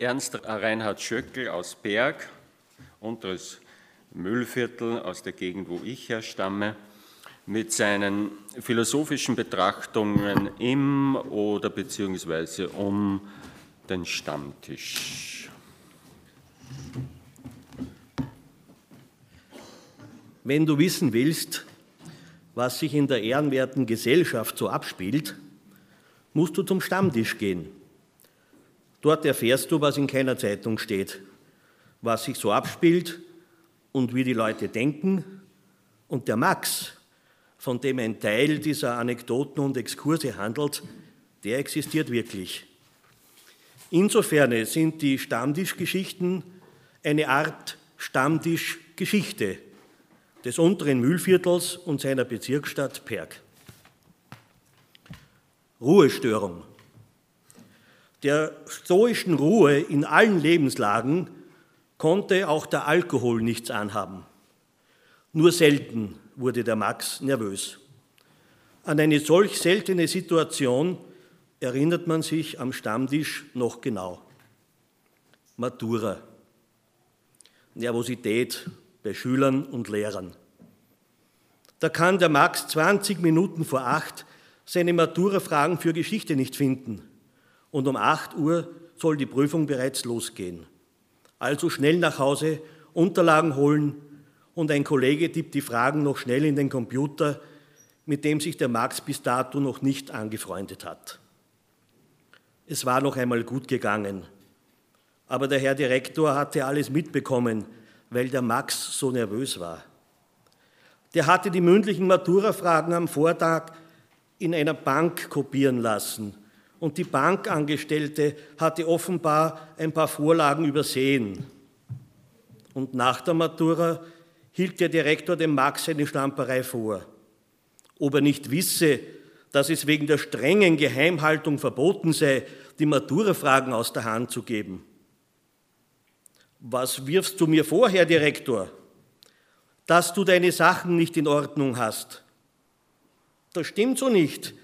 Ernst Reinhard Schöckel aus Berg, unteres Müllviertel aus der Gegend, wo ich herstamme, mit seinen philosophischen Betrachtungen im oder beziehungsweise um den Stammtisch. Wenn du wissen willst, was sich in der ehrenwerten Gesellschaft so abspielt, musst du zum Stammtisch gehen. Dort erfährst du, was in keiner Zeitung steht, was sich so abspielt und wie die Leute denken. Und der Max, von dem ein Teil dieser Anekdoten und Exkurse handelt, der existiert wirklich. Insofern sind die Stammtischgeschichten eine Art Stammtischgeschichte des unteren Mühlviertels und seiner Bezirksstadt Perg. Ruhestörung. Der stoischen Ruhe in allen Lebenslagen konnte auch der Alkohol nichts anhaben. Nur selten wurde der Max nervös. An eine solch seltene Situation erinnert man sich am Stammtisch noch genau. Matura. Nervosität bei Schülern und Lehrern. Da kann der Max 20 Minuten vor acht seine Matura-Fragen für Geschichte nicht finden und um 8 Uhr soll die Prüfung bereits losgehen. Also schnell nach Hause, Unterlagen holen und ein Kollege tippt die Fragen noch schnell in den Computer, mit dem sich der Max bis dato noch nicht angefreundet hat. Es war noch einmal gut gegangen, aber der Herr Direktor hatte alles mitbekommen, weil der Max so nervös war. Der hatte die mündlichen Matura-Fragen am Vortag in einer Bank kopieren lassen und die Bankangestellte hatte offenbar ein paar Vorlagen übersehen. Und nach der Matura hielt der Direktor dem Max eine Stamperei vor. Ob er nicht wisse, dass es wegen der strengen Geheimhaltung verboten sei, die Maturafragen aus der Hand zu geben. Was wirfst du mir vor, Herr Direktor? Dass du deine Sachen nicht in Ordnung hast. Das stimmt so nicht.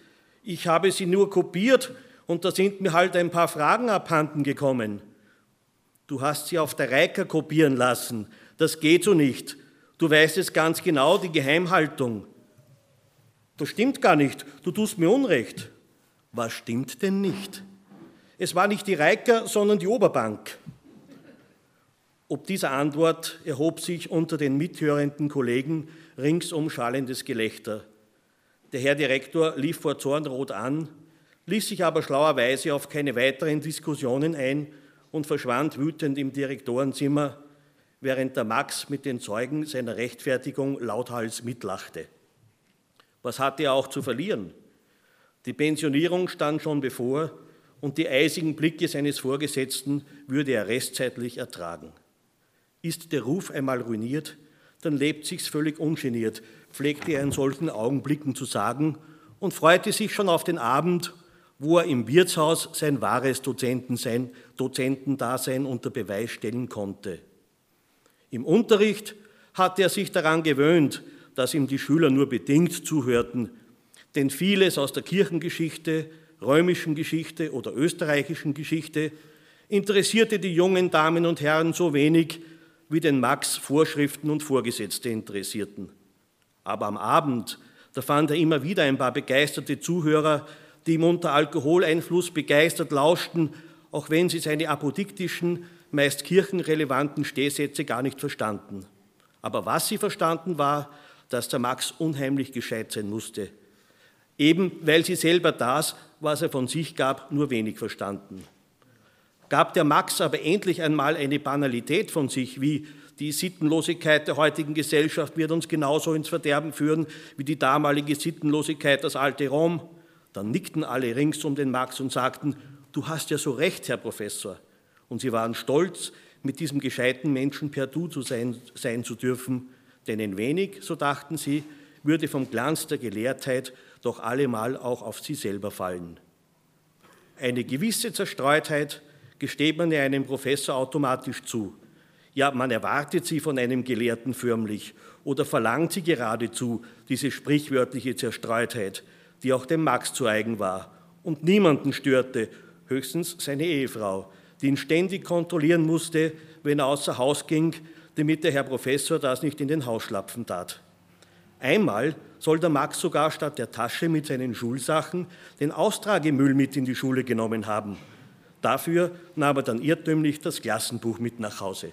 Ich habe sie nur kopiert und da sind mir halt ein paar Fragen abhanden gekommen. Du hast sie auf der Reiker kopieren lassen. Das geht so nicht. Du weißt es ganz genau, die Geheimhaltung. Das stimmt gar nicht. Du tust mir Unrecht. Was stimmt denn nicht? Es war nicht die Reiker, sondern die Oberbank. Ob dieser Antwort erhob sich unter den mithörenden Kollegen ringsum schallendes Gelächter. Der Herr Direktor lief vor Zorn rot an ließ sich aber schlauerweise auf keine weiteren Diskussionen ein und verschwand wütend im Direktorenzimmer, während der Max mit den Zeugen seiner Rechtfertigung lauthals mitlachte. Was hatte er auch zu verlieren? Die Pensionierung stand schon bevor und die eisigen Blicke seines Vorgesetzten würde er restzeitlich ertragen. Ist der Ruf einmal ruiniert, dann lebt sich's völlig ungeniert, pflegte er in solchen Augenblicken zu sagen und freute sich schon auf den Abend, wo er im Wirtshaus sein wahres Dozentensein, Dozentendasein unter Beweis stellen konnte. Im Unterricht hatte er sich daran gewöhnt, dass ihm die Schüler nur bedingt zuhörten, denn vieles aus der Kirchengeschichte, römischen Geschichte oder österreichischen Geschichte interessierte die jungen Damen und Herren so wenig, wie den Max Vorschriften und Vorgesetzte interessierten. Aber am Abend, da fand er immer wieder ein paar begeisterte Zuhörer, die ihm unter Alkoholeinfluss begeistert lauschten, auch wenn sie seine apodiktischen, meist kirchenrelevanten Stehsätze gar nicht verstanden. Aber was sie verstanden war, dass der Max unheimlich gescheit sein musste. Eben weil sie selber das, was er von sich gab, nur wenig verstanden. Gab der Max aber endlich einmal eine Banalität von sich, wie die Sittenlosigkeit der heutigen Gesellschaft wird uns genauso ins Verderben führen wie die damalige Sittenlosigkeit das alte Rom, dann nickten alle rings um den Max und sagten, du hast ja so recht, Herr Professor. Und sie waren stolz, mit diesem gescheiten Menschen per Du zu sein, sein zu dürfen, denn ein wenig, so dachten sie, würde vom Glanz der Gelehrtheit doch allemal auch auf sie selber fallen. Eine gewisse Zerstreutheit gesteht man ja einem Professor automatisch zu. Ja, man erwartet sie von einem Gelehrten förmlich oder verlangt sie geradezu, diese sprichwörtliche Zerstreutheit, die auch dem Max zu eigen war und niemanden störte, höchstens seine Ehefrau, die ihn ständig kontrollieren musste, wenn er außer Haus ging, damit der Herr Professor das nicht in den Hausschlapfen tat. Einmal soll der Max sogar statt der Tasche mit seinen Schulsachen den Austragemüll mit in die Schule genommen haben – Dafür nahm er dann irrtümlich das Klassenbuch mit nach Hause.